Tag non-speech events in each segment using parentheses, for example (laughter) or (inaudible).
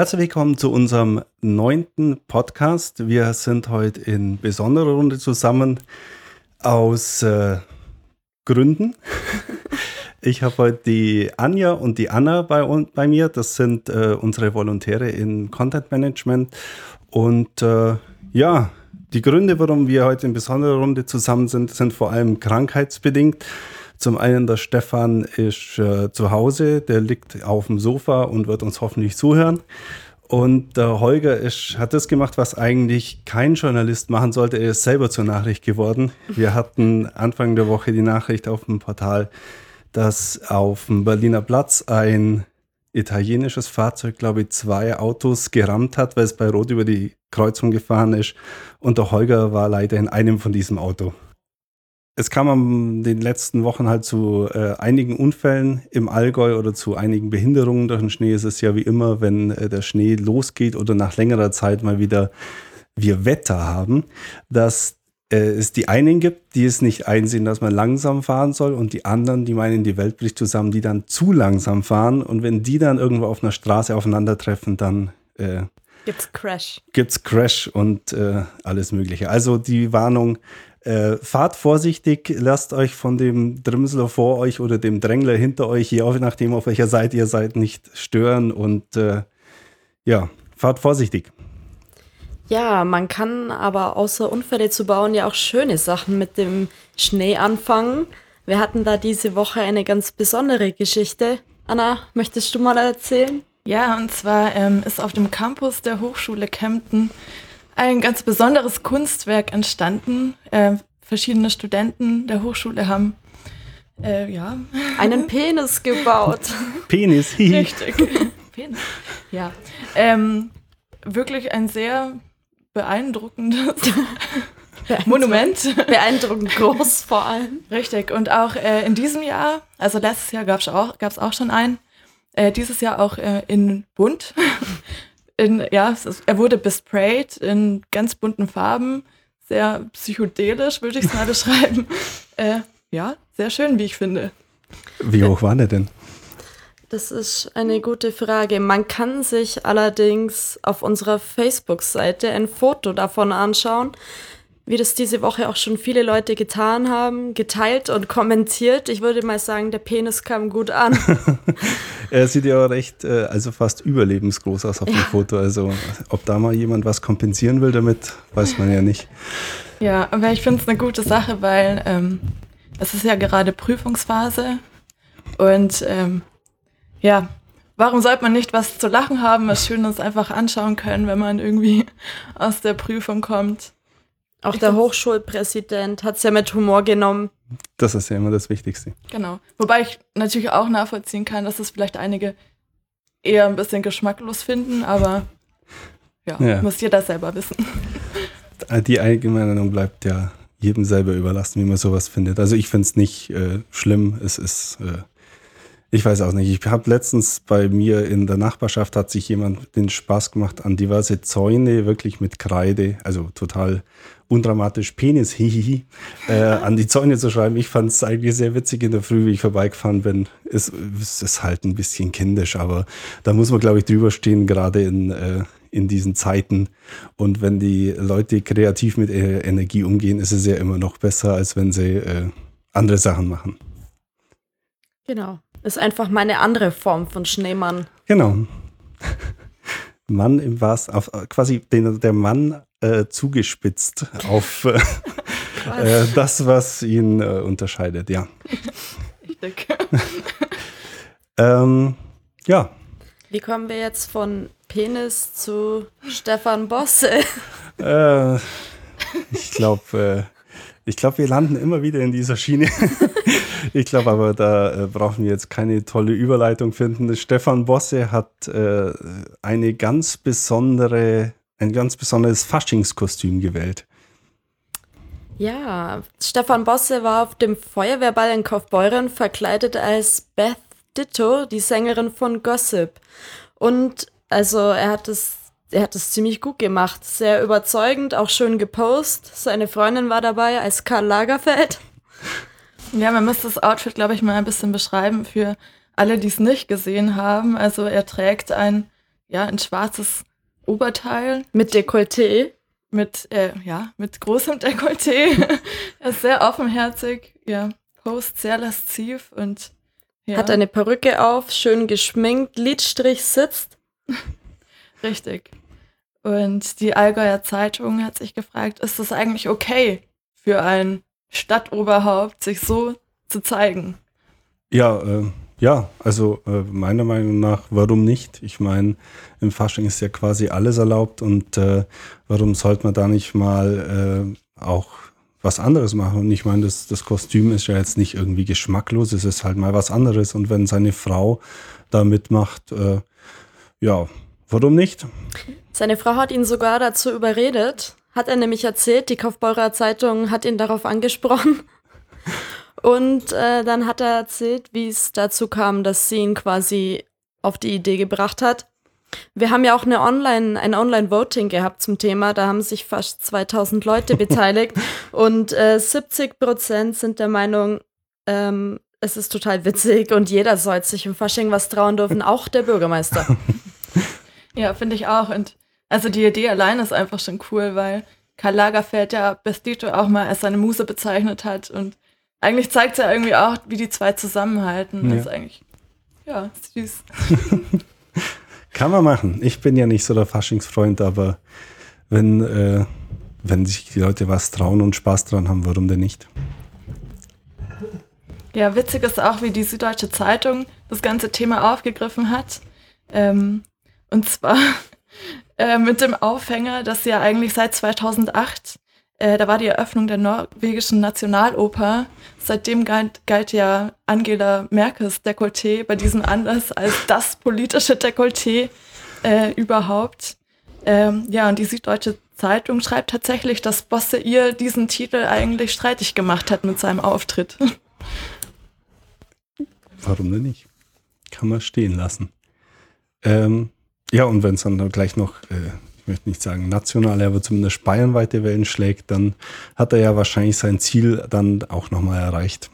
Herzlich willkommen zu unserem neunten Podcast. Wir sind heute in besonderer Runde zusammen aus äh, Gründen. (laughs) Ich habe heute die Anja und die Anna bei, bei mir. Das sind äh, unsere Volontäre in Content Management. Und äh, ja, die Gründe, warum wir heute in besonderer Runde zusammen sind, sind vor allem krankheitsbedingt. Zum einen, der Stefan ist äh, zu Hause, der liegt auf dem Sofa und wird uns hoffentlich zuhören. Und der Holger ist, hat das gemacht, was eigentlich kein Journalist machen sollte. Er ist selber zur Nachricht geworden. Wir hatten Anfang der Woche die Nachricht auf dem Portal, dass auf dem Berliner Platz ein italienisches Fahrzeug, glaube ich, zwei Autos gerammt hat, weil es bei Rot über die Kreuzung gefahren ist. Und der Holger war leider in einem von diesem Auto. Es kam in den letzten Wochen halt zu äh, einigen Unfällen im Allgäu oder zu einigen Behinderungen durch den Schnee. Es ist ja wie immer, wenn äh, der Schnee losgeht oder nach längerer Zeit mal wieder wir Wetter haben, dass äh, es die einen gibt, die es nicht einsehen, dass man langsam fahren soll und die anderen, die meinen, die Welt bricht zusammen, die dann zu langsam fahren und wenn die dann irgendwo auf einer Straße aufeinandertreffen, dann äh, gibt's Crash. Gibt's Crash und äh, alles Mögliche. Also die Warnung, äh, fahrt vorsichtig, lasst euch von dem Drimsler vor euch oder dem Drängler hinter euch, je nachdem auf welcher Seite ihr seid, nicht stören und äh, ja, fahrt vorsichtig. Ja, man kann aber außer Unfälle zu bauen ja auch schöne Sachen mit dem Schnee anfangen. Wir hatten da diese Woche eine ganz besondere Geschichte. Anna, möchtest du mal erzählen? Ja, und zwar ähm, ist auf dem Campus der Hochschule Kempten ein ganz besonderes Kunstwerk entstanden. Äh, verschiedene Studenten der Hochschule haben äh, ja. einen Penis gebaut. (laughs) Penis, richtig. (laughs) Penis. Ja. Ähm, wirklich ein sehr beeindruckendes Monument. Beeindruckend groß vor allem. Richtig. Und auch äh, in diesem Jahr, also letztes Jahr gab es auch, auch schon einen, äh, dieses Jahr auch äh, in bunt. (laughs) in, ja, ist, er wurde besprayt in ganz bunten Farben. Sehr psychedelisch, würde ich es mal (laughs) beschreiben. Äh, ja, sehr schön, wie ich finde. Wie hoch war der denn? Das ist eine gute Frage. Man kann sich allerdings auf unserer Facebook-Seite ein Foto davon anschauen, wie das diese Woche auch schon viele Leute getan haben, geteilt und kommentiert. Ich würde mal sagen, der Penis kam gut an. (laughs) er sieht ja auch recht, äh, also fast überlebensgroß aus auf dem Foto. Also ob da mal jemand was kompensieren will damit, weiß man ja nicht. Ja, aber ich finde es eine gute Sache, weil ähm, es ist ja gerade Prüfungsphase und ähm, ja, warum sollte man nicht was zu lachen haben, was Schönes einfach anschauen können, wenn man irgendwie (laughs) aus der Prüfung kommt? Auch ich der Hochschulpräsident hat es ja mit Humor genommen. Das ist ja immer das Wichtigste. Genau. Wobei ich natürlich auch nachvollziehen kann, dass es vielleicht einige eher ein bisschen geschmacklos finden, aber (laughs) ja, ja. muss jeder selber wissen. Die Allgemeinung bleibt ja jedem selber überlassen, wie man sowas findet. Also ich finde es nicht äh, schlimm. Es ist äh, ich weiß auch nicht. Ich habe letztens bei mir in der Nachbarschaft hat sich jemand den Spaß gemacht, an diverse Zäune wirklich mit Kreide, also total undramatisch Penis, (laughs) hihihi, äh, an die Zäune zu schreiben. Ich fand es eigentlich sehr witzig in der Früh, wie ich vorbeigefahren bin. Es, es ist halt ein bisschen kindisch, aber da muss man, glaube ich, drüber stehen, gerade in, äh, in diesen Zeiten. Und wenn die Leute kreativ mit äh, Energie umgehen, ist es ja immer noch besser, als wenn sie äh, andere Sachen machen. Genau. Ist einfach mal eine andere Form von Schneemann. Genau. (laughs) Mann im wahrsten, auf quasi den, der Mann äh, zugespitzt auf (laughs) äh, äh, das, was ihn äh, unterscheidet, ja. Ich denke. (laughs) ähm, ja. Wie kommen wir jetzt von Penis zu Stefan Bosse? Äh, ich glaube, äh, ich glaube, wir landen immer wieder in dieser Schiene. Ich glaube aber, da äh, brauchen wir jetzt keine tolle Überleitung finden. Stefan Bosse hat äh, eine ganz besondere, ein ganz besonderes Faschingskostüm gewählt. Ja, Stefan Bosse war auf dem Feuerwehrball in Kaufbeuren verkleidet als Beth Ditto, die Sängerin von Gossip. Und also er hat es er hat es ziemlich gut gemacht. Sehr überzeugend, auch schön gepostet. Seine Freundin war dabei als Karl Lagerfeld. Ja, man muss das Outfit, glaube ich, mal ein bisschen beschreiben für alle, die es nicht gesehen haben. Also er trägt ein ja, ein schwarzes Oberteil. Mit Dekolleté. Mit, äh, ja, mit großem Dekolleté. (laughs) er ist sehr offenherzig, ja, post sehr lasziv und ja. Hat eine Perücke auf, schön geschminkt, Lidstrich sitzt. (laughs) Richtig. Und die Allgäuer Zeitung hat sich gefragt, ist das eigentlich okay für ein Stadtoberhaupt, sich so zu zeigen? Ja, äh, ja, also äh, meiner Meinung nach, warum nicht? Ich meine, im Fasching ist ja quasi alles erlaubt und äh, warum sollte man da nicht mal äh, auch was anderes machen? Und ich meine, das, das Kostüm ist ja jetzt nicht irgendwie geschmacklos, es ist halt mal was anderes. Und wenn seine Frau da mitmacht, äh, ja, warum nicht? Seine Frau hat ihn sogar dazu überredet, hat er nämlich erzählt, die Kaufbeurer Zeitung hat ihn darauf angesprochen. (laughs) Und äh, dann hat er erzählt, wie es dazu kam, dass sie ihn quasi auf die Idee gebracht hat. Wir haben ja auch eine Online, ein Online-Voting gehabt zum Thema. Da haben sich fast 2000 Leute beteiligt (laughs) und äh, 70 Prozent sind der Meinung, ähm, es ist total witzig und jeder soll sich im Fasching was trauen dürfen, auch der Bürgermeister. (laughs) Ja, finde ich auch. Und also die Idee allein ist einfach schon cool, weil Karl Lagerfeld ja Bestito auch mal als seine Muse bezeichnet hat. Und eigentlich zeigt es ja irgendwie auch, wie die zwei zusammenhalten. Ja. Das ist eigentlich, ja, süß. (laughs) Kann man machen. Ich bin ja nicht so der Faschingsfreund, aber wenn, äh, wenn sich die Leute was trauen und Spaß dran haben, warum denn nicht? Ja, witzig ist auch, wie die Süddeutsche Zeitung das ganze Thema aufgegriffen hat. Ähm, und zwar äh, mit dem Aufhänger, dass ja eigentlich seit 2008, äh, da war die Eröffnung der norwegischen Nationaloper. Seitdem galt, galt ja Angela Merkels Dekolleté bei diesem Anlass als das politische Dekolleté äh, überhaupt. Ähm, ja, und die Süddeutsche Zeitung schreibt tatsächlich, dass Bosse ihr diesen Titel eigentlich streitig gemacht hat mit seinem Auftritt. Warum denn nicht? Kann man stehen lassen. Ähm, ja, und wenn es dann gleich noch, äh, ich möchte nicht sagen national, aber zumindest bayernweite Wellen schlägt, dann hat er ja wahrscheinlich sein Ziel dann auch nochmal erreicht.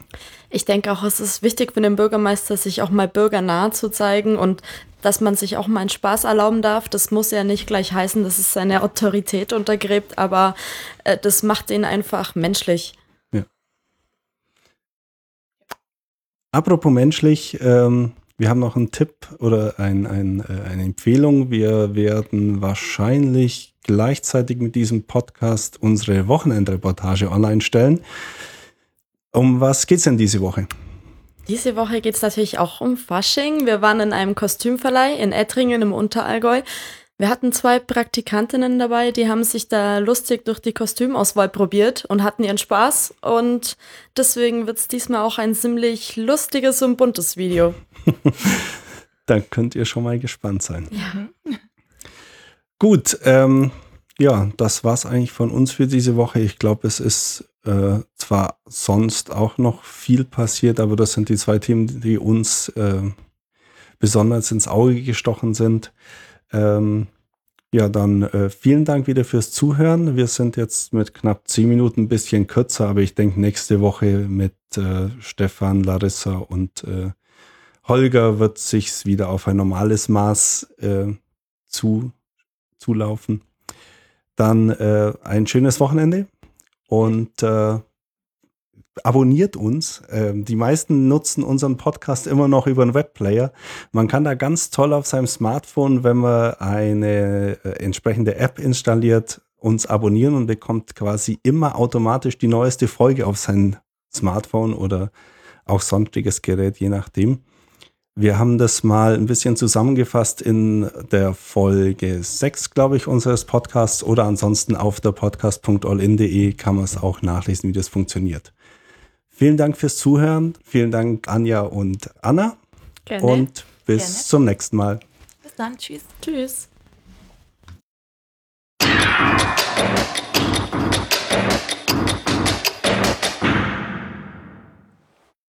Ich denke auch, es ist wichtig für den Bürgermeister, sich auch mal bürgernah zu zeigen und dass man sich auch mal einen Spaß erlauben darf. Das muss ja nicht gleich heißen, dass es seine Autorität untergräbt, aber äh, das macht ihn einfach menschlich. Ja. Apropos menschlich, ähm, wir haben noch einen Tipp oder ein, ein, äh, eine Empfehlung. Wir werden wahrscheinlich gleichzeitig mit diesem Podcast unsere Wochenendreportage online stellen. Um was geht es denn diese Woche? Diese Woche geht es natürlich auch um Fasching. Wir waren in einem Kostümverleih in Ettringen im Unterallgäu. Wir hatten zwei Praktikantinnen dabei, die haben sich da lustig durch die Kostümauswahl probiert und hatten ihren Spaß. Und deswegen wird es diesmal auch ein ziemlich lustiges und buntes Video. (laughs) Dann könnt ihr schon mal gespannt sein. Ja. (laughs) Gut, ähm, ja, das war es eigentlich von uns für diese Woche. Ich glaube, es ist äh, zwar sonst auch noch viel passiert, aber das sind die zwei Themen, die uns äh, besonders ins Auge gestochen sind. Ähm, ja, dann äh, vielen Dank wieder fürs Zuhören. Wir sind jetzt mit knapp zehn Minuten ein bisschen kürzer, aber ich denke, nächste Woche mit äh, Stefan, Larissa und äh, Holger wird sich wieder auf ein normales Maß äh, zu, zulaufen. Dann äh, ein schönes Wochenende und äh, abonniert uns. Ähm, die meisten nutzen unseren Podcast immer noch über einen Webplayer. Man kann da ganz toll auf seinem Smartphone, wenn man eine äh, entsprechende App installiert, uns abonnieren und bekommt quasi immer automatisch die neueste Folge auf sein Smartphone oder auch sonstiges Gerät, je nachdem. Wir haben das mal ein bisschen zusammengefasst in der Folge 6, glaube ich, unseres Podcasts oder ansonsten auf der podcast.allin.de kann man es auch nachlesen, wie das funktioniert. Vielen Dank fürs Zuhören. Vielen Dank, Anja und Anna. Gerne. Und bis Gerne. zum nächsten Mal. Bis dann. Tschüss. Tschüss.